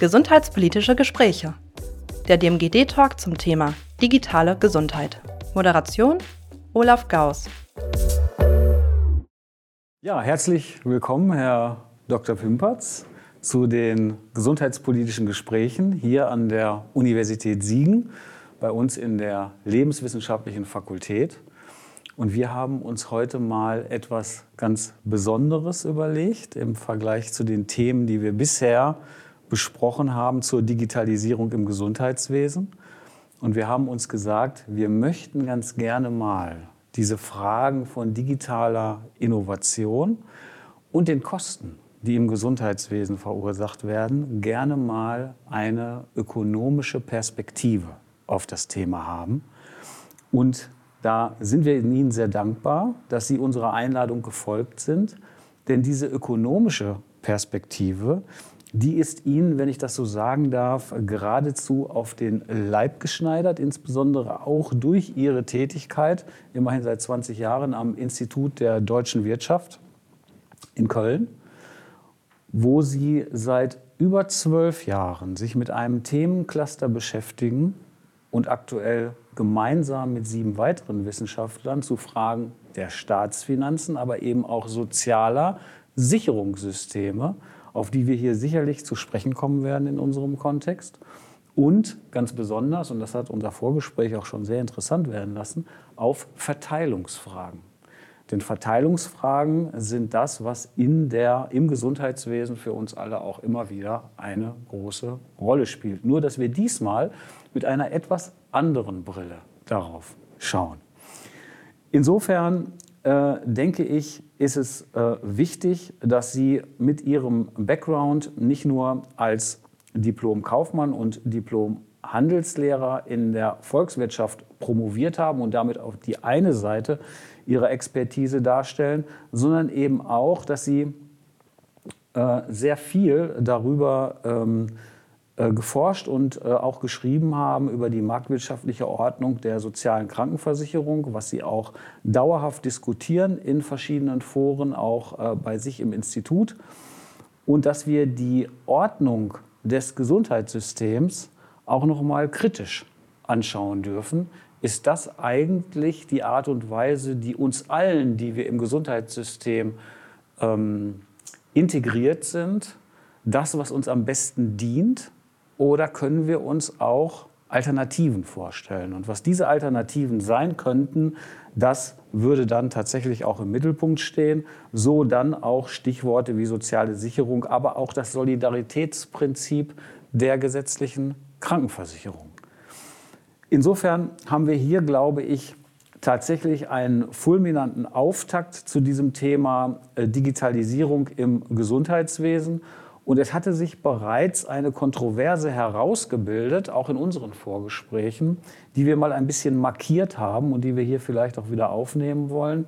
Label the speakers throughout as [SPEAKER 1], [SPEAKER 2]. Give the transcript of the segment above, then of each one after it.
[SPEAKER 1] Gesundheitspolitische Gespräche. Der DMGD-Talk zum Thema digitale Gesundheit. Moderation Olaf Gauss.
[SPEAKER 2] Ja, herzlich willkommen, Herr Dr. Pimpertz, zu den gesundheitspolitischen Gesprächen hier an der Universität Siegen, bei uns in der Lebenswissenschaftlichen Fakultät. Und wir haben uns heute mal etwas ganz Besonderes überlegt im Vergleich zu den Themen, die wir bisher besprochen haben zur Digitalisierung im Gesundheitswesen. Und wir haben uns gesagt, wir möchten ganz gerne mal diese Fragen von digitaler Innovation und den Kosten, die im Gesundheitswesen verursacht werden, gerne mal eine ökonomische Perspektive auf das Thema haben. Und da sind wir Ihnen sehr dankbar, dass Sie unserer Einladung gefolgt sind. Denn diese ökonomische Perspektive, die ist Ihnen, wenn ich das so sagen darf, geradezu auf den Leib geschneidert, insbesondere auch durch Ihre Tätigkeit, immerhin seit 20 Jahren am Institut der deutschen Wirtschaft in Köln, wo Sie seit über zwölf Jahren sich mit einem Themencluster beschäftigen und aktuell gemeinsam mit sieben weiteren Wissenschaftlern zu Fragen der Staatsfinanzen, aber eben auch sozialer Sicherungssysteme, auf die wir hier sicherlich zu sprechen kommen werden in unserem Kontext. Und ganz besonders, und das hat unser Vorgespräch auch schon sehr interessant werden lassen, auf Verteilungsfragen. Denn Verteilungsfragen sind das, was in der, im Gesundheitswesen für uns alle auch immer wieder eine große Rolle spielt. Nur, dass wir diesmal mit einer etwas anderen Brille darauf schauen. Insofern äh, denke ich, ist es äh, wichtig, dass Sie mit Ihrem Background nicht nur als Diplom-Kaufmann und Diplom-Handelslehrer in der Volkswirtschaft promoviert haben und damit auf die eine Seite Ihrer Expertise darstellen, sondern eben auch, dass Sie äh, sehr viel darüber ähm, äh, geforscht und äh, auch geschrieben haben über die marktwirtschaftliche Ordnung der sozialen Krankenversicherung, was sie auch dauerhaft diskutieren in verschiedenen Foren, auch äh, bei sich im Institut. Und dass wir die Ordnung des Gesundheitssystems auch noch mal kritisch anschauen dürfen. Ist das eigentlich die Art und Weise, die uns allen, die wir im Gesundheitssystem ähm, integriert sind, das, was uns am besten dient? Oder können wir uns auch Alternativen vorstellen? Und was diese Alternativen sein könnten, das würde dann tatsächlich auch im Mittelpunkt stehen. So dann auch Stichworte wie soziale Sicherung, aber auch das Solidaritätsprinzip der gesetzlichen Krankenversicherung. Insofern haben wir hier, glaube ich, tatsächlich einen fulminanten Auftakt zu diesem Thema äh, Digitalisierung im Gesundheitswesen. Und es hatte sich bereits eine Kontroverse herausgebildet, auch in unseren Vorgesprächen, die wir mal ein bisschen markiert haben und die wir hier vielleicht auch wieder aufnehmen wollen,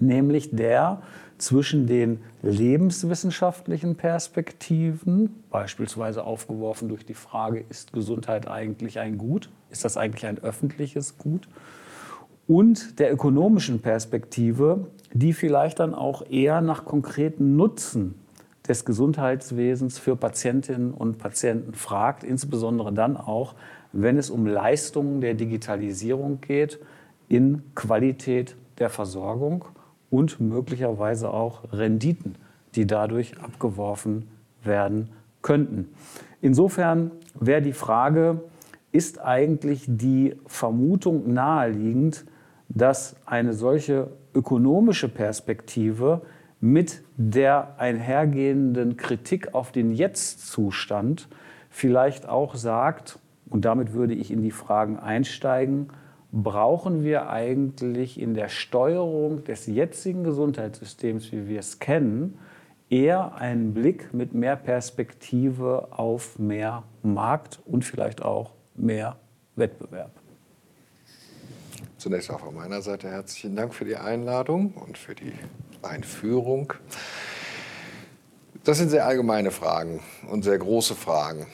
[SPEAKER 2] nämlich der zwischen den lebenswissenschaftlichen Perspektiven, beispielsweise aufgeworfen durch die Frage, ist Gesundheit eigentlich ein Gut? Ist das eigentlich ein öffentliches Gut? Und der ökonomischen Perspektive, die vielleicht dann auch eher nach konkreten Nutzen des Gesundheitswesens für Patientinnen und Patienten fragt, insbesondere dann auch, wenn es um Leistungen der Digitalisierung geht in Qualität der Versorgung und möglicherweise auch Renditen, die dadurch abgeworfen werden könnten. Insofern wäre die Frage, ist eigentlich die Vermutung naheliegend, dass eine solche ökonomische Perspektive mit der einhergehenden Kritik auf den Jetzt-Zustand vielleicht auch sagt, und damit würde ich in die Fragen einsteigen, brauchen wir eigentlich in der Steuerung des jetzigen Gesundheitssystems, wie wir es kennen, eher einen Blick mit mehr Perspektive auf mehr Markt und vielleicht auch mehr Wettbewerb.
[SPEAKER 3] Zunächst auch von meiner Seite herzlichen Dank für die Einladung und für die Einführung. Das sind sehr allgemeine Fragen und sehr große Fragen.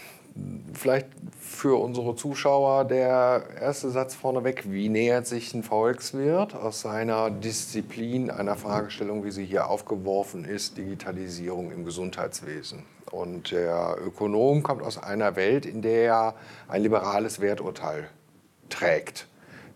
[SPEAKER 3] Vielleicht für unsere Zuschauer der erste Satz vorneweg. Wie nähert sich ein Volkswirt aus seiner Disziplin einer Fragestellung, wie sie hier aufgeworfen ist, Digitalisierung im Gesundheitswesen? Und der Ökonom kommt aus einer Welt, in der er ein liberales Werturteil trägt.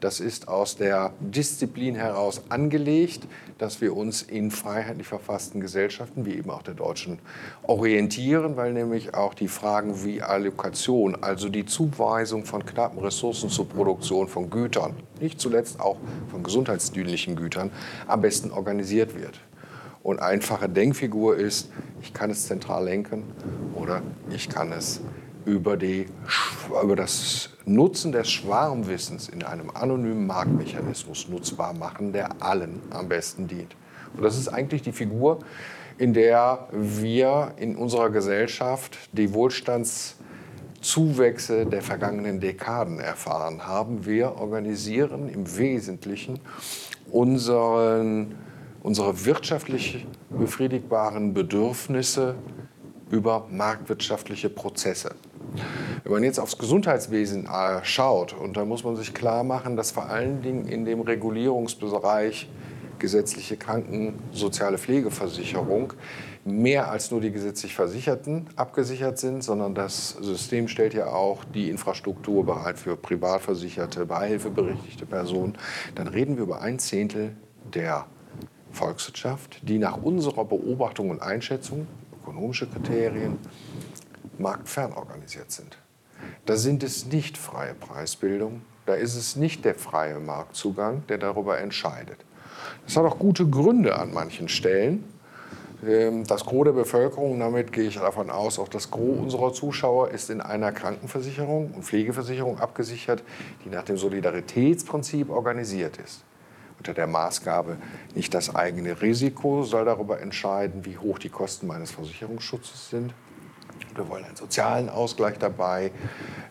[SPEAKER 3] Das ist aus der Disziplin heraus angelegt, dass wir uns in freiheitlich verfassten Gesellschaften, wie eben auch der deutschen, orientieren, weil nämlich auch die Fragen wie Allokation, also die Zuweisung von knappen Ressourcen zur Produktion von Gütern, nicht zuletzt auch von gesundheitsdienlichen Gütern, am besten organisiert wird. Und einfache Denkfigur ist, ich kann es zentral lenken oder ich kann es über, die, über das Nutzen des Schwarmwissens in einem anonymen Marktmechanismus nutzbar machen, der allen am besten dient. Und das ist eigentlich die Figur, in der wir in unserer Gesellschaft die Wohlstandszuwächse der vergangenen Dekaden erfahren haben. Wir organisieren im Wesentlichen unseren, unsere wirtschaftlich befriedigbaren Bedürfnisse über marktwirtschaftliche Prozesse. Wenn man jetzt aufs Gesundheitswesen äh, schaut, und da muss man sich klar machen, dass vor allen Dingen in dem Regulierungsbereich gesetzliche Kranken-, soziale Pflegeversicherung mehr als nur die gesetzlich Versicherten abgesichert sind, sondern das System stellt ja auch die Infrastruktur bereit für privatversicherte, beihilfeberechtigte Personen. Dann reden wir über ein Zehntel der Volkswirtschaft, die nach unserer Beobachtung und Einschätzung, ökonomische Kriterien, marktfern organisiert sind. Da sind es nicht freie Preisbildung, da ist es nicht der freie Marktzugang, der darüber entscheidet. Das hat auch gute Gründe an manchen Stellen. Ähm, das Gros der Bevölkerung, damit gehe ich davon aus, auch das Gros unserer Zuschauer ist in einer Krankenversicherung und Pflegeversicherung abgesichert, die nach dem Solidaritätsprinzip organisiert ist. Unter der Maßgabe, nicht das eigene Risiko soll darüber entscheiden, wie hoch die Kosten meines Versicherungsschutzes sind, wir wollen einen sozialen Ausgleich dabei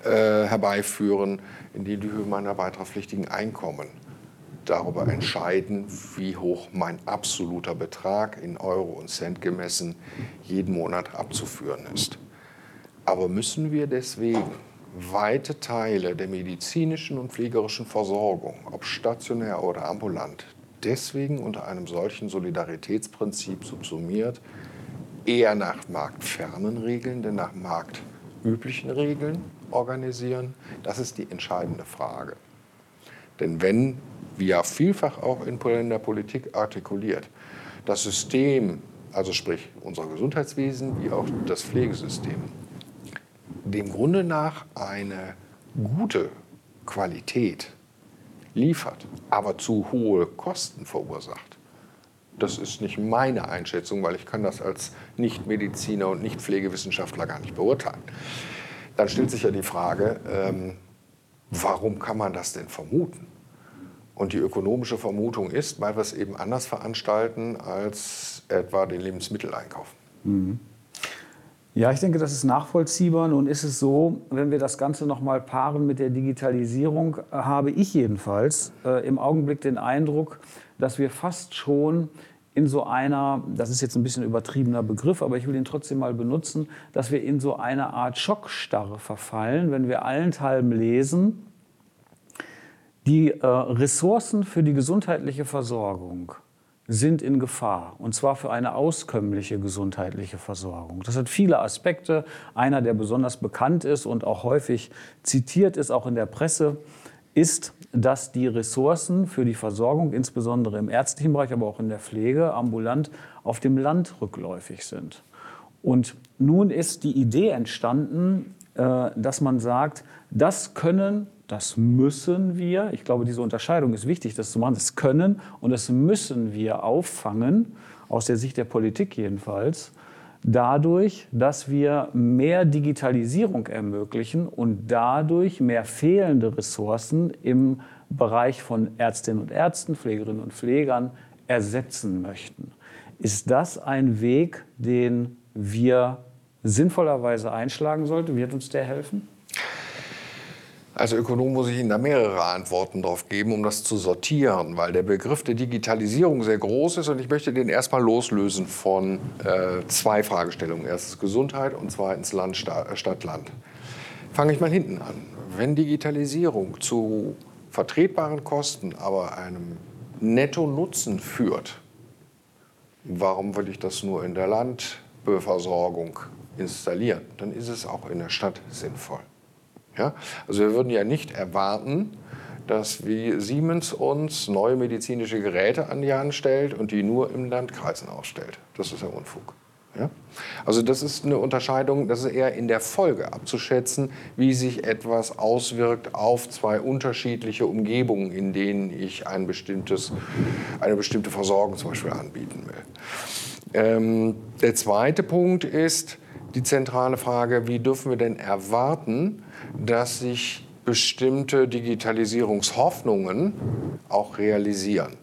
[SPEAKER 3] äh, herbeiführen, indem die Höhe meiner beitragspflichtigen Einkommen darüber entscheiden, wie hoch mein absoluter Betrag in Euro und Cent gemessen jeden Monat abzuführen ist. Aber müssen wir deswegen weite Teile der medizinischen und pflegerischen Versorgung, ob stationär oder ambulant, deswegen unter einem solchen Solidaritätsprinzip subsumiert, eher nach marktfernen Regeln denn nach marktüblichen Regeln organisieren? Das ist die entscheidende Frage. Denn wenn, wie ja vielfach auch in der Politik artikuliert, das System, also sprich unser Gesundheitswesen wie auch das Pflegesystem, dem Grunde nach eine gute Qualität liefert, aber zu hohe Kosten verursacht, das ist nicht meine Einschätzung, weil ich kann das als Nichtmediziner und Nicht-Pflegewissenschaftler gar nicht beurteilen. Dann stellt sich ja die Frage, ähm, warum kann man das denn vermuten? Und die ökonomische Vermutung ist, weil wir es eben anders veranstalten als etwa den Lebensmitteleinkauf. Mhm.
[SPEAKER 2] Ja, ich denke, das ist nachvollziehbar. Nun ist es so, wenn wir das Ganze noch mal paaren mit der Digitalisierung, habe ich jedenfalls äh, im Augenblick den Eindruck, dass wir fast schon in so einer, das ist jetzt ein bisschen übertriebener Begriff, aber ich will ihn trotzdem mal benutzen, dass wir in so eine Art Schockstarre verfallen, wenn wir allenthalben lesen, die äh, Ressourcen für die gesundheitliche Versorgung sind in Gefahr, und zwar für eine auskömmliche gesundheitliche Versorgung. Das hat viele Aspekte. Einer, der besonders bekannt ist und auch häufig zitiert ist, auch in der Presse, ist, dass die Ressourcen für die Versorgung, insbesondere im ärztlichen Bereich, aber auch in der Pflege, ambulant, auf dem Land rückläufig sind. Und nun ist die Idee entstanden, äh, dass man sagt, das können, das müssen wir, ich glaube, diese Unterscheidung ist wichtig, das zu machen, das können und das müssen wir auffangen, aus der Sicht der Politik jedenfalls, dadurch, dass wir mehr Digitalisierung ermöglichen und dadurch mehr fehlende Ressourcen im Bereich von Ärztinnen und Ärzten, Pflegerinnen und Pflegern ersetzen möchten. Ist das ein Weg, den wir sinnvollerweise einschlagen sollten? Wird uns der helfen?
[SPEAKER 3] Als Ökonom muss ich Ihnen da mehrere Antworten drauf geben, um das zu sortieren, weil der Begriff der Digitalisierung sehr groß ist und ich möchte den erstmal loslösen von äh, zwei Fragestellungen. Erstens Gesundheit und zweitens Land, Stadt, Land. Fange ich mal hinten an. Wenn Digitalisierung zu vertretbaren Kosten, aber einem Netto-Nutzen führt, warum will ich das nur in der Land Wärmeversorgung installieren, dann ist es auch in der Stadt sinnvoll. Ja? Also wir würden ja nicht erwarten, dass wie Siemens uns neue medizinische Geräte an die Hand stellt und die nur im Landkreisen ausstellt. Das ist ja Unfug. Ja? Also das ist eine Unterscheidung, das ist eher in der Folge abzuschätzen, wie sich etwas auswirkt auf zwei unterschiedliche Umgebungen, in denen ich ein bestimmtes, eine bestimmte Versorgung zum Beispiel anbieten will. Ähm, der zweite Punkt ist die zentrale Frage, wie dürfen wir denn erwarten, dass sich bestimmte Digitalisierungshoffnungen auch realisieren.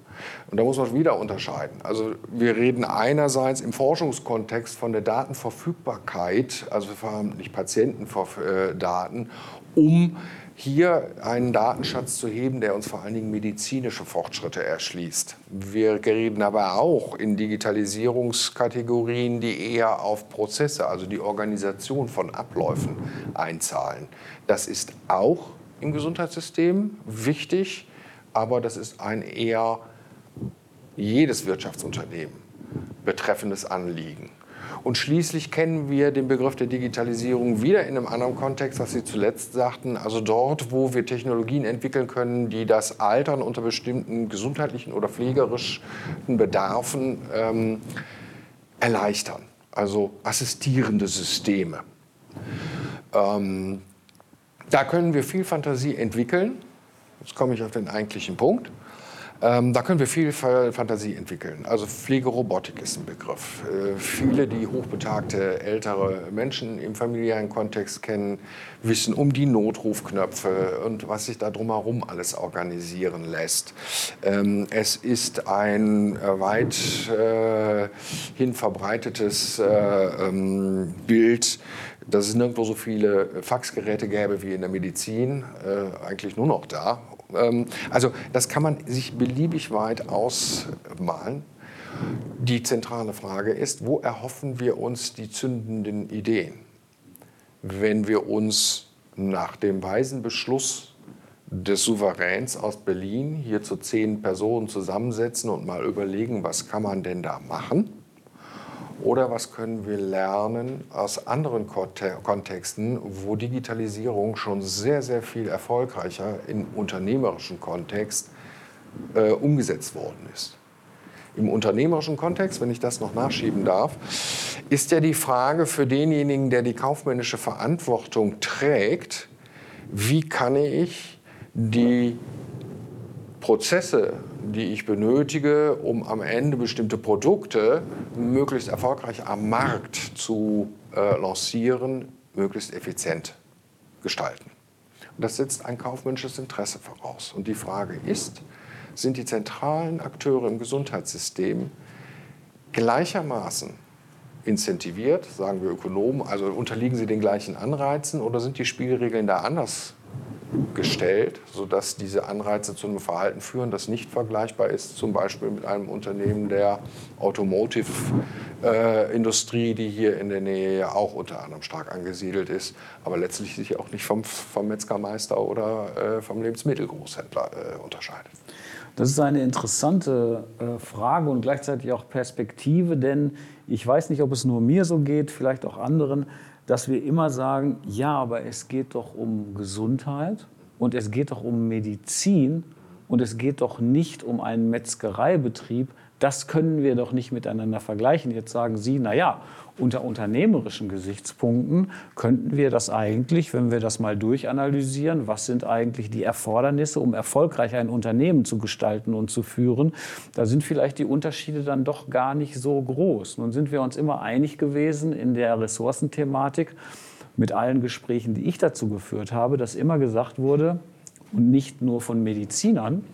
[SPEAKER 3] Und da muss man wieder unterscheiden. Also wir reden einerseits im Forschungskontext von der Datenverfügbarkeit, also nicht Patientendaten, um hier einen Datenschatz zu heben, der uns vor allen Dingen medizinische Fortschritte erschließt. Wir reden aber auch in Digitalisierungskategorien, die eher auf Prozesse, also die Organisation von Abläufen einzahlen. Das ist auch im Gesundheitssystem wichtig, aber das ist ein eher jedes Wirtschaftsunternehmen betreffendes Anliegen. Und schließlich kennen wir den Begriff der Digitalisierung wieder in einem anderen Kontext, was Sie zuletzt sagten. Also dort, wo wir Technologien entwickeln können, die das Altern unter bestimmten gesundheitlichen oder pflegerischen Bedarfen ähm, erleichtern. Also assistierende Systeme. Ähm, da können wir viel Fantasie entwickeln. Jetzt komme ich auf den eigentlichen Punkt. Ähm, da können wir viel Fantasie entwickeln. Also Pflegerobotik ist ein Begriff. Äh, viele, die hochbetagte ältere Menschen im familiären Kontext kennen, wissen um die Notrufknöpfe und was sich da drumherum alles organisieren lässt. Ähm, es ist ein äh, weithin äh, verbreitetes äh, ähm, Bild, dass es nirgendwo so viele Faxgeräte gäbe wie in der Medizin, äh, eigentlich nur noch da also das kann man sich beliebig weit ausmalen. Die zentrale Frage ist, wo erhoffen wir uns die zündenden Ideen? Wenn wir uns nach dem weisen Beschluss des Souveräns aus Berlin hier zu zehn Personen zusammensetzen und mal überlegen, was kann man denn da machen? Oder was können wir lernen aus anderen Kontexten, wo Digitalisierung schon sehr, sehr viel erfolgreicher im unternehmerischen Kontext äh, umgesetzt worden ist? Im unternehmerischen Kontext, wenn ich das noch nachschieben darf, ist ja die Frage für denjenigen, der die kaufmännische Verantwortung trägt, wie kann ich die Prozesse die ich benötige, um am Ende bestimmte Produkte möglichst erfolgreich am Markt zu äh, lancieren, möglichst effizient gestalten. Und das setzt ein kaufmännisches Interesse voraus. Und die Frage ist, sind die zentralen Akteure im Gesundheitssystem gleichermaßen incentiviert, sagen wir Ökonomen, also unterliegen sie den gleichen Anreizen oder sind die Spielregeln da anders gestellt, sodass diese Anreize zu einem Verhalten führen, das nicht vergleichbar ist, zum Beispiel mit einem Unternehmen der Automotive-Industrie, äh, die hier in der Nähe ja auch unter anderem stark angesiedelt ist, aber letztlich sich auch nicht vom, vom Metzgermeister oder äh, vom Lebensmittelgroßhändler äh, unterscheidet.
[SPEAKER 2] Das ist eine interessante äh, Frage und gleichzeitig auch Perspektive, denn ich weiß nicht, ob es nur mir so geht, vielleicht auch anderen dass wir immer sagen, ja, aber es geht doch um Gesundheit und es geht doch um Medizin und es geht doch nicht um einen Metzgereibetrieb. Das können wir doch nicht miteinander vergleichen. Jetzt sagen Sie, na ja, unter unternehmerischen Gesichtspunkten könnten wir das eigentlich, wenn wir das mal durchanalysieren, was sind eigentlich die Erfordernisse, um erfolgreich ein Unternehmen zu gestalten und zu führen, da sind vielleicht die Unterschiede dann doch gar nicht so groß. Nun sind wir uns immer einig gewesen in der Ressourcenthematik mit allen Gesprächen, die ich dazu geführt habe, dass immer gesagt wurde, und nicht nur von Medizinern,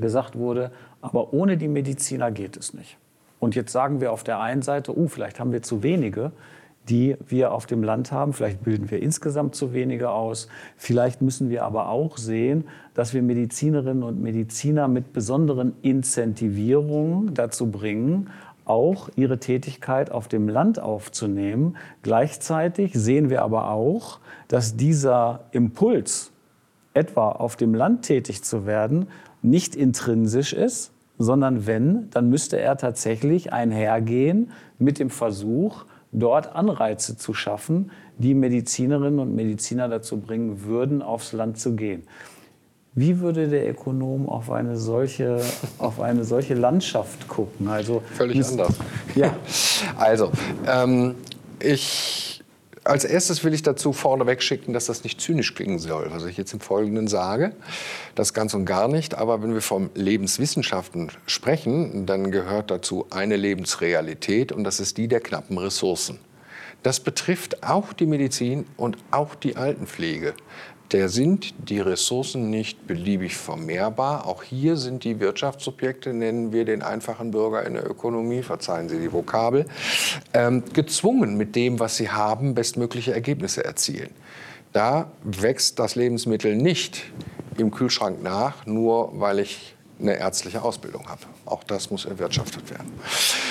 [SPEAKER 2] gesagt wurde, aber ohne die Mediziner geht es nicht. Und jetzt sagen wir auf der einen Seite, uh, vielleicht haben wir zu wenige, die wir auf dem Land haben. Vielleicht bilden wir insgesamt zu wenige aus. Vielleicht müssen wir aber auch sehen, dass wir Medizinerinnen und Mediziner mit besonderen Incentivierungen dazu bringen, auch ihre Tätigkeit auf dem Land aufzunehmen. Gleichzeitig sehen wir aber auch, dass dieser Impuls, etwa auf dem Land tätig zu werden, nicht intrinsisch ist, sondern wenn, dann müsste er tatsächlich einhergehen mit dem Versuch, dort Anreize zu schaffen, die Medizinerinnen und Mediziner dazu bringen würden, aufs Land zu gehen. Wie würde der Ökonom auf eine solche, auf eine solche Landschaft gucken?
[SPEAKER 3] Also, Völlig anders. Ja. Also, ähm, ich, als erstes will ich dazu vorneweg schicken, dass das nicht zynisch klingen soll, was ich jetzt im Folgenden sage. Das ganz und gar nicht. Aber wenn wir von Lebenswissenschaften sprechen, dann gehört dazu eine Lebensrealität und das ist die der knappen Ressourcen. Das betrifft auch die Medizin und auch die Altenpflege der sind die Ressourcen nicht beliebig vermehrbar. Auch hier sind die Wirtschaftssubjekte, nennen wir den einfachen Bürger in der Ökonomie, verzeihen Sie die Vokabel, ähm, gezwungen, mit dem, was sie haben, bestmögliche Ergebnisse erzielen. Da wächst das Lebensmittel nicht im Kühlschrank nach, nur weil ich eine ärztliche Ausbildung habe. Auch das muss erwirtschaftet werden.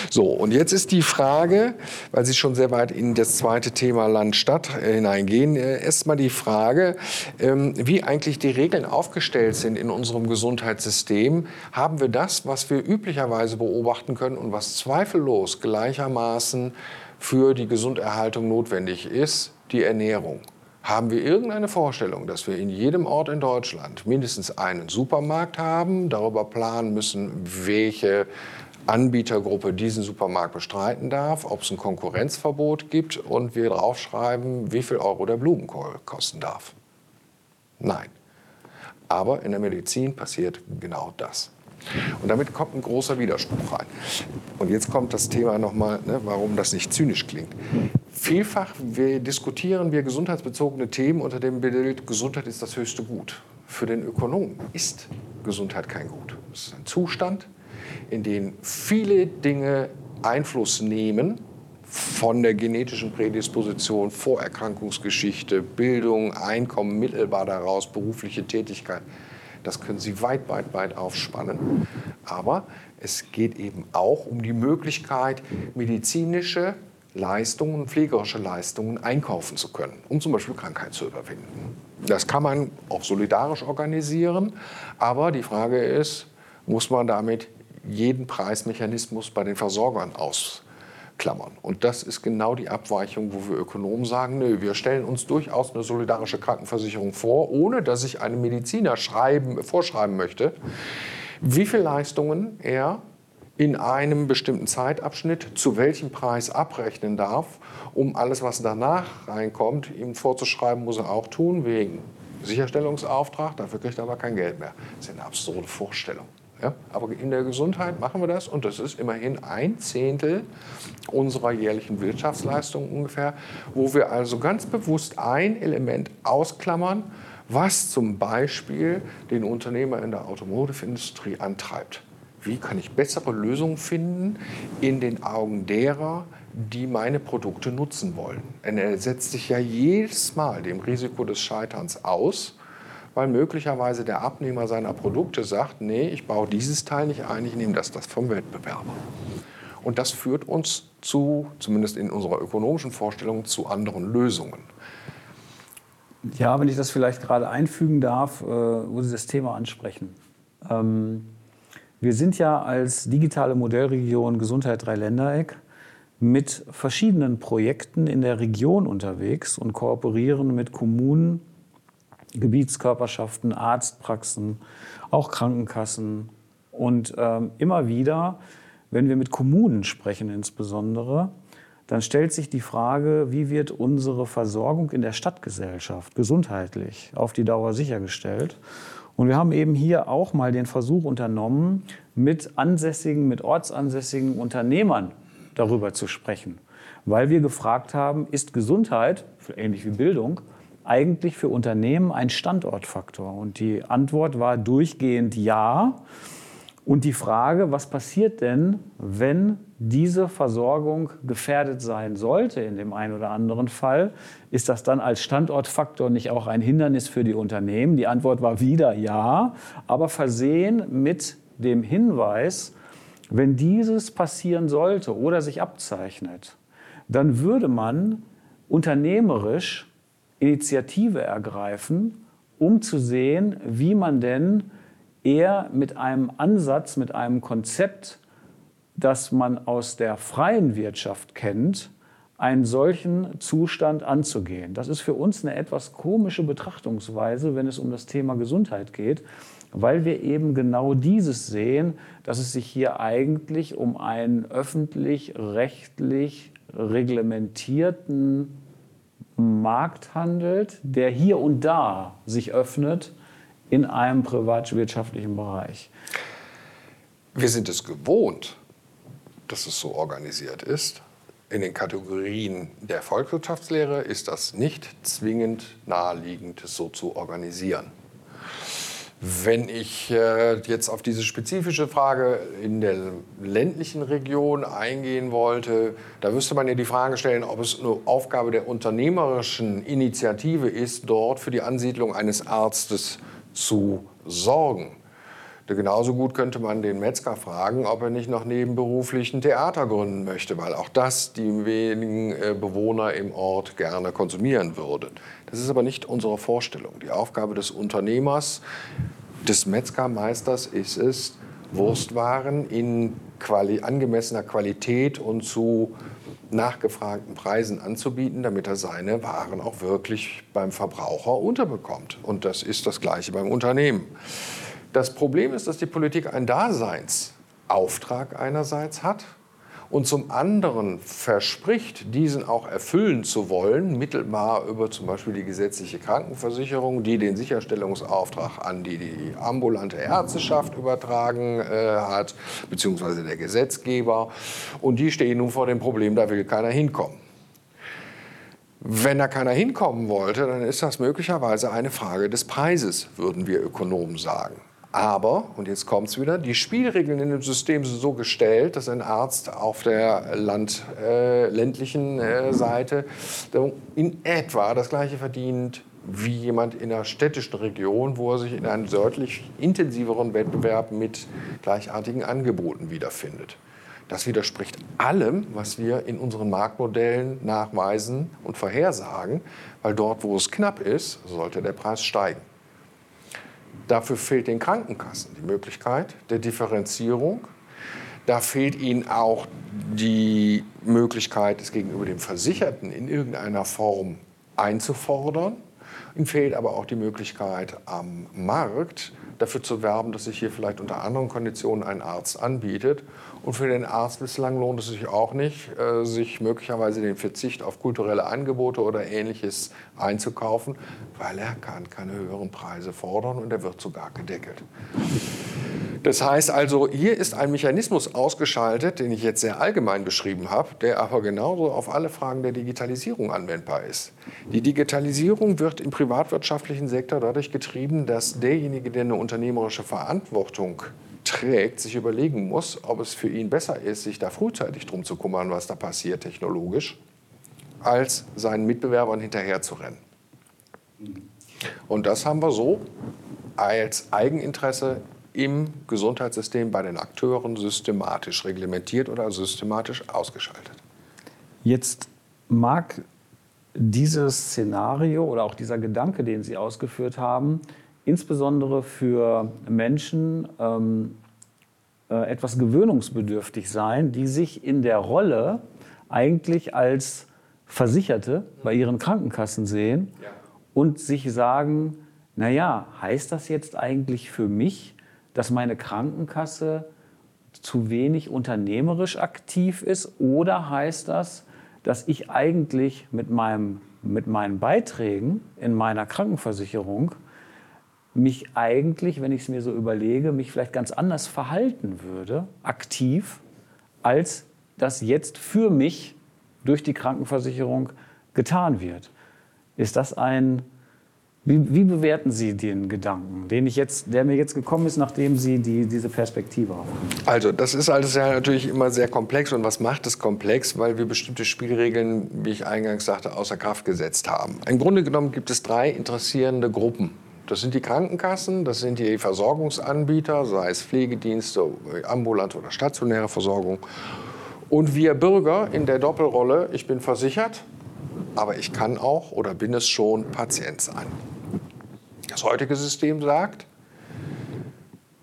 [SPEAKER 3] So, und jetzt ist die Frage, weil Sie schon sehr weit in das zweite Thema Land-Stadt äh, hineingehen, äh, erstmal die Frage, ähm, wie eigentlich die Regeln aufgestellt sind in unserem Gesundheitssystem. Haben wir das, was wir üblicherweise beobachten können und was zweifellos gleichermaßen für die Gesunderhaltung notwendig ist, die Ernährung? Haben wir irgendeine Vorstellung, dass wir in jedem Ort in Deutschland mindestens einen Supermarkt haben, darüber planen müssen, welche Anbietergruppe diesen Supermarkt bestreiten darf, ob es ein Konkurrenzverbot gibt und wir draufschreiben, wie viel Euro der Blumenkohl kosten darf? Nein. Aber in der Medizin passiert genau das. Und damit kommt ein großer Widerspruch rein. Und jetzt kommt das Thema nochmal, ne, warum das nicht zynisch klingt. Vielfach wir diskutieren wir gesundheitsbezogene Themen unter dem Bild, Gesundheit ist das höchste Gut. Für den Ökonomen ist Gesundheit kein Gut. Es ist ein Zustand, in dem viele Dinge Einfluss nehmen, von der genetischen Prädisposition, Vorerkrankungsgeschichte, Bildung, Einkommen mittelbar daraus, berufliche Tätigkeit das können Sie weit, weit, weit aufspannen. Aber es geht eben auch um die Möglichkeit, medizinische Leistungen, pflegerische Leistungen einkaufen zu können, um zum Beispiel Krankheit zu überwinden. Das kann man auch solidarisch organisieren, aber die Frage ist, muss man damit jeden Preismechanismus bei den Versorgern aus klammern. Und das ist genau die Abweichung, wo wir Ökonomen sagen, nö, wir stellen uns durchaus eine solidarische Krankenversicherung vor, ohne dass ich einem Mediziner schreiben, vorschreiben möchte, wie viele Leistungen er in einem bestimmten Zeitabschnitt zu welchem Preis abrechnen darf, um alles, was danach reinkommt, ihm vorzuschreiben, muss er auch tun, wegen Sicherstellungsauftrag, dafür kriegt er aber kein Geld mehr. Das ist eine absurde Vorstellung. Ja? Aber in der Gesundheit machen wir das und das ist immerhin ein Zehntel unserer jährlichen Wirtschaftsleistung ungefähr, wo wir also ganz bewusst ein Element ausklammern, was zum Beispiel den Unternehmer in der Automotive-Industrie antreibt. Wie kann ich bessere Lösungen finden in den Augen derer, die meine Produkte nutzen wollen? Und er setzt sich ja jedes Mal dem Risiko des Scheiterns aus weil möglicherweise der Abnehmer seiner Produkte sagt, nee, ich baue dieses Teil nicht ein, ich nehme das, das vom Wettbewerber. Und das führt uns zu, zumindest in unserer ökonomischen Vorstellung, zu anderen Lösungen.
[SPEAKER 2] Ja, wenn ich das vielleicht gerade einfügen darf, äh, wo Sie das Thema ansprechen. Ähm, wir sind ja als digitale Modellregion Gesundheit Dreiländereck mit verschiedenen Projekten in der Region unterwegs und kooperieren mit Kommunen Gebietskörperschaften, Arztpraxen, auch Krankenkassen. Und ähm, immer wieder, wenn wir mit Kommunen sprechen insbesondere, dann stellt sich die Frage, wie wird unsere Versorgung in der Stadtgesellschaft gesundheitlich auf die Dauer sichergestellt? Und wir haben eben hier auch mal den Versuch unternommen, mit ansässigen, mit ortsansässigen Unternehmern darüber zu sprechen. Weil wir gefragt haben, ist Gesundheit, ähnlich wie Bildung, eigentlich für Unternehmen ein Standortfaktor? Und die Antwort war durchgehend ja. Und die Frage, was passiert denn, wenn diese Versorgung gefährdet sein sollte in dem einen oder anderen Fall, ist das dann als Standortfaktor nicht auch ein Hindernis für die Unternehmen? Die Antwort war wieder ja, aber versehen mit dem Hinweis, wenn dieses passieren sollte oder sich abzeichnet, dann würde man unternehmerisch Initiative ergreifen, um zu sehen, wie man denn eher mit einem Ansatz, mit einem Konzept, das man aus der freien Wirtschaft kennt, einen solchen Zustand anzugehen. Das ist für uns eine etwas komische Betrachtungsweise, wenn es um das Thema Gesundheit geht, weil wir eben genau dieses sehen, dass es sich hier eigentlich um einen öffentlich-rechtlich reglementierten Markt handelt, der hier und da sich öffnet in einem privatwirtschaftlichen Bereich.
[SPEAKER 3] Wir sind es gewohnt, dass es so organisiert ist. In den Kategorien der Volkswirtschaftslehre ist das nicht zwingend naheliegend, es so zu organisieren. Wenn ich äh, jetzt auf diese spezifische Frage in der ländlichen Region eingehen wollte, da müsste man ja die Frage stellen, ob es eine Aufgabe der unternehmerischen Initiative ist, dort für die Ansiedlung eines Arztes zu sorgen. Genauso gut könnte man den Metzger fragen, ob er nicht noch nebenberuflich ein Theater gründen möchte, weil auch das die wenigen äh, Bewohner im Ort gerne konsumieren würden. Das ist aber nicht unsere Vorstellung. Die Aufgabe des Unternehmers, des Metzgermeisters ist es, Wurstwaren in quali angemessener Qualität und zu nachgefragten Preisen anzubieten, damit er seine Waren auch wirklich beim Verbraucher unterbekommt. Und das ist das Gleiche beim Unternehmen. Das Problem ist, dass die Politik einen Daseinsauftrag einerseits hat und zum anderen verspricht, diesen auch erfüllen zu wollen, mittelbar über zum Beispiel die gesetzliche Krankenversicherung, die den Sicherstellungsauftrag an die, die ambulante Ärzteschaft übertragen äh, hat, beziehungsweise der Gesetzgeber. Und die stehen nun vor dem Problem, da will keiner hinkommen. Wenn da keiner hinkommen wollte, dann ist das möglicherweise eine Frage des Preises, würden wir Ökonomen sagen. Aber, und jetzt kommt es wieder, die Spielregeln in dem System sind so gestellt, dass ein Arzt auf der Land, äh, ländlichen äh, Seite in etwa das gleiche verdient wie jemand in einer städtischen Region, wo er sich in einem deutlich intensiveren Wettbewerb mit gleichartigen Angeboten wiederfindet. Das widerspricht allem, was wir in unseren Marktmodellen nachweisen und vorhersagen, weil dort, wo es knapp ist, sollte der Preis steigen. Dafür fehlt den Krankenkassen die Möglichkeit der Differenzierung. Da fehlt ihnen auch die Möglichkeit, es gegenüber dem Versicherten in irgendeiner Form einzufordern. Ihnen fehlt aber auch die Möglichkeit, am Markt dafür zu werben, dass sich hier vielleicht unter anderen Konditionen ein Arzt anbietet. Und für den Arzt bislang lohnt es sich auch nicht, äh, sich möglicherweise den Verzicht auf kulturelle Angebote oder ähnliches einzukaufen, weil er kann keine höheren Preise fordern und er wird sogar gedeckelt. Das heißt also, hier ist ein Mechanismus ausgeschaltet, den ich jetzt sehr allgemein beschrieben habe, der aber genauso auf alle Fragen der Digitalisierung anwendbar ist. Die Digitalisierung wird im privatwirtschaftlichen Sektor dadurch getrieben, dass derjenige, der eine unternehmerische Verantwortung trägt, sich überlegen muss, ob es für ihn besser ist, sich da frühzeitig drum zu kümmern, was da passiert technologisch, als seinen Mitbewerbern hinterherzurennen. Und das haben wir so als Eigeninteresse im Gesundheitssystem bei den Akteuren systematisch reglementiert oder systematisch ausgeschaltet.
[SPEAKER 2] Jetzt mag dieses Szenario oder auch dieser Gedanke, den Sie ausgeführt haben, insbesondere für Menschen ähm, äh, etwas gewöhnungsbedürftig sein, die sich in der Rolle eigentlich als Versicherte bei ihren Krankenkassen sehen ja. und sich sagen, naja, heißt das jetzt eigentlich für mich, dass meine Krankenkasse zu wenig unternehmerisch aktiv ist? Oder heißt das, dass ich eigentlich mit, meinem, mit meinen Beiträgen in meiner Krankenversicherung mich eigentlich, wenn ich es mir so überlege, mich vielleicht ganz anders verhalten würde, aktiv, als das jetzt für mich durch die Krankenversicherung getan wird? Ist das ein wie, wie, bewerten Sie den Gedanken, den ich jetzt, der mir jetzt gekommen ist, nachdem Sie die, diese Perspektive haben?
[SPEAKER 3] Also das ist alles ja natürlich immer sehr komplex. Und was macht es komplex? Weil wir bestimmte Spielregeln, wie ich eingangs sagte, außer Kraft gesetzt haben. Im Grunde genommen gibt es drei interessierende Gruppen. Das sind die Krankenkassen, das sind die Versorgungsanbieter, sei es Pflegedienste, ambulante oder stationäre Versorgung. Und wir Bürger in der Doppelrolle, ich bin versichert, aber ich kann auch oder bin es schon Patient sein. Das heutige System sagt,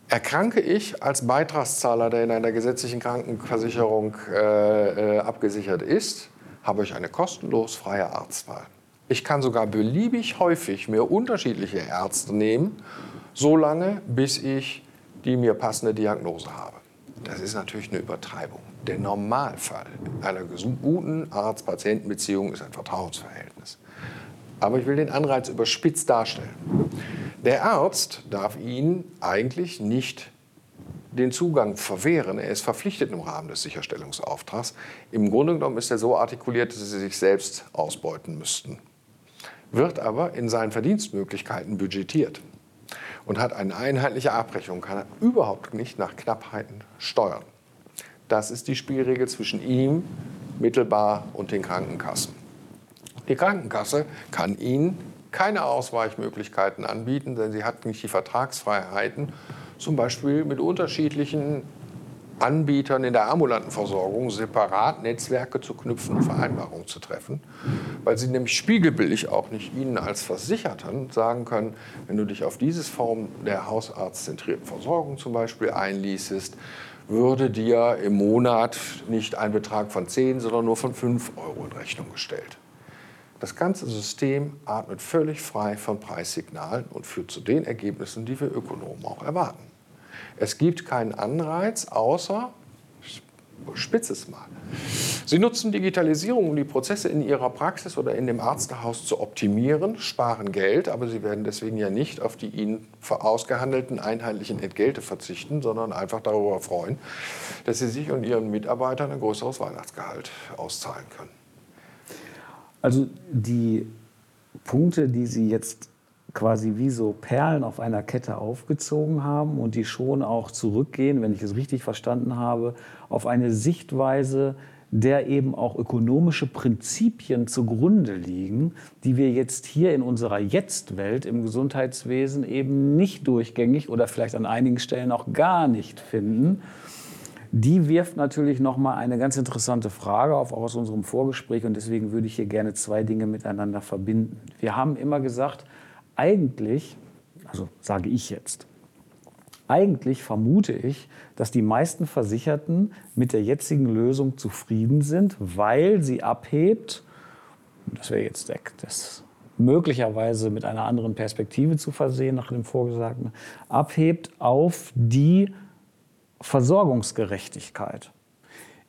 [SPEAKER 3] erkranke ich als Beitragszahler, der in einer gesetzlichen Krankenversicherung äh, äh, abgesichert ist, habe ich eine kostenlos freie Arztwahl. Ich kann sogar beliebig häufig mir unterschiedliche Ärzte nehmen, solange bis ich die mir passende Diagnose habe. Das ist natürlich eine Übertreibung. Der Normalfall einer guten Arzt-Patienten-Beziehung ist ein Vertrauensverhältnis. Aber ich will den Anreiz überspitzt darstellen. Der Arzt darf Ihnen eigentlich nicht den Zugang verwehren. Er ist verpflichtet im Rahmen des Sicherstellungsauftrags. Im Grunde genommen ist er so artikuliert, dass Sie sich selbst ausbeuten müssten. Wird aber in seinen Verdienstmöglichkeiten budgetiert und hat eine einheitliche Abrechnung, kann er überhaupt nicht nach Knappheiten steuern. Das ist die Spielregel zwischen ihm mittelbar und den Krankenkassen. Die Krankenkasse kann Ihnen keine Ausweichmöglichkeiten anbieten, denn sie hat nicht die Vertragsfreiheiten, zum Beispiel mit unterschiedlichen Anbietern in der ambulanten Versorgung separat Netzwerke zu knüpfen und Vereinbarungen zu treffen, weil sie nämlich spiegelbildlich auch nicht Ihnen als Versicherten sagen können, wenn du dich auf diese Form der hausarztzentrierten Versorgung zum Beispiel einließest, würde dir im Monat nicht ein Betrag von 10, sondern nur von 5 Euro in Rechnung gestellt. Das ganze System atmet völlig frei von Preissignalen und führt zu den Ergebnissen, die wir Ökonomen auch erwarten. Es gibt keinen Anreiz, außer, spitze es mal, Sie nutzen Digitalisierung, um die Prozesse in Ihrer Praxis oder in dem Arztehaus zu optimieren, sparen Geld, aber Sie werden deswegen ja nicht auf die Ihnen ausgehandelten einheitlichen Entgelte verzichten, sondern einfach darüber freuen, dass Sie sich und Ihren Mitarbeitern ein größeres Weihnachtsgehalt auszahlen können.
[SPEAKER 2] Also die Punkte, die Sie jetzt quasi wie so Perlen auf einer Kette aufgezogen haben und die schon auch zurückgehen, wenn ich es richtig verstanden habe, auf eine Sichtweise, der eben auch ökonomische Prinzipien zugrunde liegen, die wir jetzt hier in unserer Jetzt-Welt im Gesundheitswesen eben nicht durchgängig oder vielleicht an einigen Stellen auch gar nicht finden. Die wirft natürlich noch mal eine ganz interessante Frage auf aus unserem Vorgespräch und deswegen würde ich hier gerne zwei Dinge miteinander verbinden. Wir haben immer gesagt, eigentlich, also sage ich jetzt, eigentlich vermute ich, dass die meisten Versicherten mit der jetzigen Lösung zufrieden sind, weil sie abhebt, das wäre jetzt das möglicherweise mit einer anderen Perspektive zu versehen nach dem Vorgesagten, abhebt auf die Versorgungsgerechtigkeit.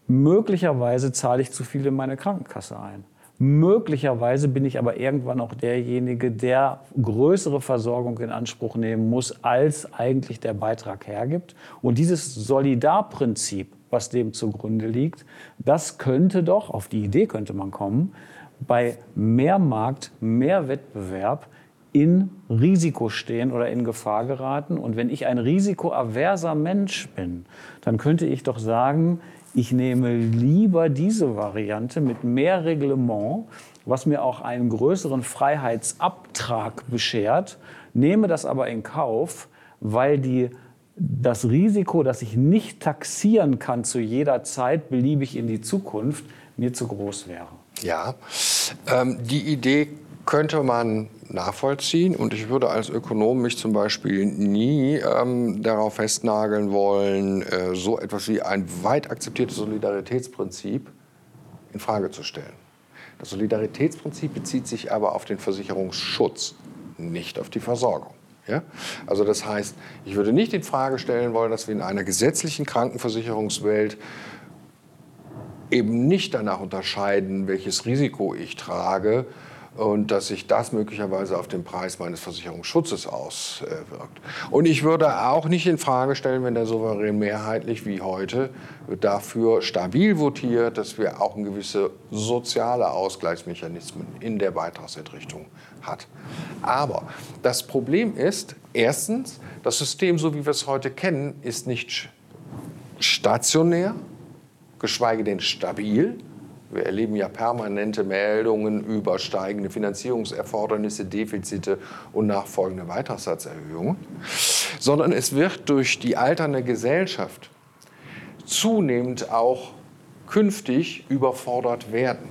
[SPEAKER 2] Möglicherweise zahle ich zu viel in meine Krankenkasse ein. Möglicherweise bin ich aber irgendwann auch derjenige, der größere Versorgung in Anspruch nehmen muss, als eigentlich der Beitrag hergibt. Und dieses Solidarprinzip, was dem zugrunde liegt, das könnte doch, auf die Idee könnte man kommen, bei mehr Markt, mehr Wettbewerb in Risiko stehen oder in Gefahr geraten. Und wenn ich ein risikoaverser Mensch bin, dann könnte ich doch sagen, ich nehme lieber diese Variante mit mehr Reglement, was mir auch einen größeren Freiheitsabtrag beschert, nehme das aber in Kauf, weil die, das Risiko, dass ich nicht taxieren kann zu jeder Zeit beliebig in die Zukunft, mir zu groß wäre.
[SPEAKER 3] Ja, ähm, die Idee könnte man nachvollziehen und ich würde als Ökonom mich zum Beispiel nie ähm, darauf festnageln wollen, äh, so etwas wie ein weit akzeptiertes Solidaritätsprinzip in Frage zu stellen. Das Solidaritätsprinzip bezieht sich aber auf den Versicherungsschutz, nicht auf die Versorgung. Ja? Also das heißt, ich würde nicht in Frage stellen wollen, dass wir in einer gesetzlichen Krankenversicherungswelt eben nicht danach unterscheiden, welches Risiko ich trage, und dass sich das möglicherweise auf den Preis meines Versicherungsschutzes auswirkt. Und ich würde auch nicht in Frage stellen, wenn der Souverän mehrheitlich wie heute dafür stabil votiert, dass wir auch gewisse soziale Ausgleichsmechanismen in der Beitragsentrichtung hat. Aber das Problem ist, erstens, das System, so wie wir es heute kennen, ist nicht stationär, geschweige denn stabil. Wir erleben ja permanente Meldungen über steigende Finanzierungserfordernisse, Defizite und nachfolgende Beitragssatzerhöhungen, sondern es wird durch die alternde Gesellschaft zunehmend auch künftig überfordert werden.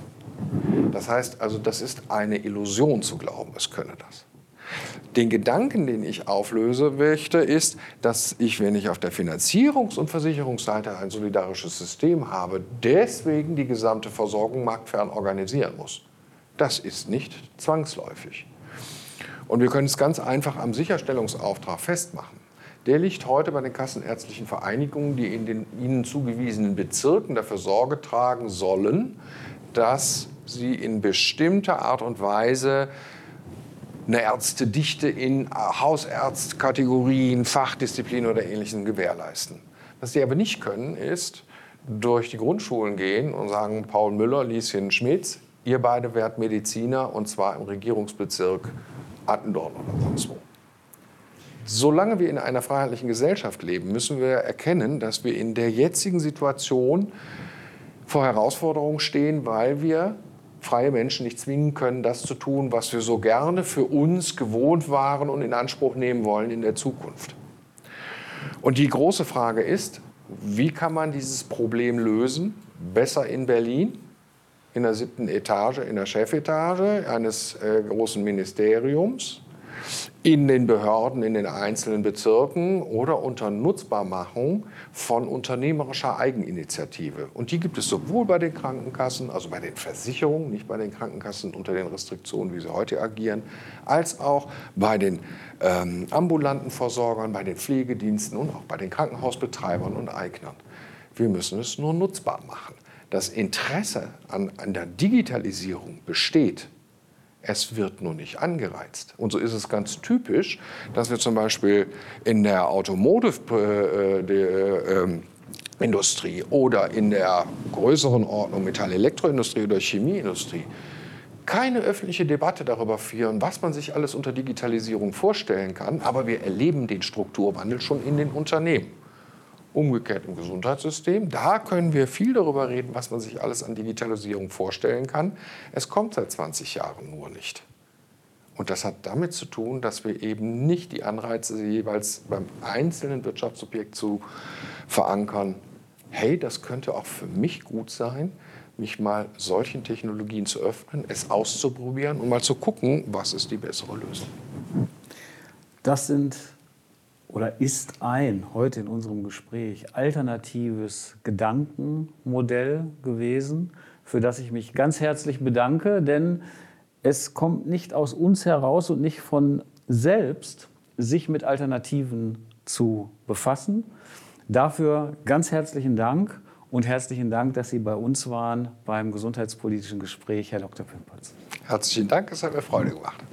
[SPEAKER 3] Das heißt also, das ist eine Illusion zu glauben, es könne das. Den Gedanken, den ich auflösen möchte, ist, dass ich, wenn ich auf der Finanzierungs- und Versicherungsseite ein solidarisches System habe, deswegen die gesamte Versorgung marktfern organisieren muss. Das ist nicht zwangsläufig. Und wir können es ganz einfach am Sicherstellungsauftrag festmachen. Der liegt heute bei den kassenärztlichen Vereinigungen, die in den ihnen zugewiesenen Bezirken dafür Sorge tragen sollen, dass sie in bestimmter Art und Weise eine Ärztedichte in Hausärztkategorien, Fachdisziplinen oder Ähnlichem gewährleisten. Was sie aber nicht können, ist durch die Grundschulen gehen und sagen, Paul Müller, Lieschen Schmitz, ihr beide werdet Mediziner und zwar im Regierungsbezirk Attendorn oder sonst wo. Solange wir in einer freiheitlichen Gesellschaft leben, müssen wir erkennen, dass wir in der jetzigen Situation vor Herausforderungen stehen, weil wir freie Menschen nicht zwingen können, das zu tun, was wir so gerne für uns gewohnt waren und in Anspruch nehmen wollen in der Zukunft. Und die große Frage ist, wie kann man dieses Problem lösen? Besser in Berlin, in der siebten Etage, in der Chefetage eines äh, großen Ministeriums in den Behörden, in den einzelnen Bezirken oder unter Nutzbarmachung von unternehmerischer Eigeninitiative. Und die gibt es sowohl bei den Krankenkassen, also bei den Versicherungen, nicht bei den Krankenkassen unter den Restriktionen, wie sie heute agieren, als auch bei den ähm, ambulanten Versorgern, bei den Pflegediensten und auch bei den Krankenhausbetreibern und Eignern. Wir müssen es nur nutzbar machen. Das Interesse an, an der Digitalisierung besteht. Es wird nur nicht angereizt. Und so ist es ganz typisch, dass wir zum Beispiel in der Automotive-Industrie äh, äh, ähm, oder in der größeren Ordnung Metall-Elektroindustrie oder Chemieindustrie keine öffentliche Debatte darüber führen, was man sich alles unter Digitalisierung vorstellen kann, aber wir erleben den Strukturwandel schon in den Unternehmen. Umgekehrt im Gesundheitssystem. Da können wir viel darüber reden, was man sich alles an Digitalisierung vorstellen kann. Es kommt seit 20 Jahren nur nicht. Und das hat damit zu tun, dass wir eben nicht die Anreize jeweils beim einzelnen Wirtschaftsobjekt zu verankern. Hey, das könnte auch für mich gut sein, mich mal solchen Technologien zu öffnen, es auszuprobieren und mal zu gucken, was ist die bessere Lösung.
[SPEAKER 2] Das sind oder ist ein heute in unserem Gespräch alternatives Gedankenmodell gewesen, für das ich mich ganz herzlich bedanke, denn es kommt nicht aus uns heraus und nicht von selbst, sich mit Alternativen zu befassen. Dafür ganz herzlichen Dank und herzlichen Dank, dass Sie bei uns waren beim gesundheitspolitischen Gespräch, Herr Dr. Pimpertz.
[SPEAKER 3] Herzlichen Dank, es hat mir Freude gemacht.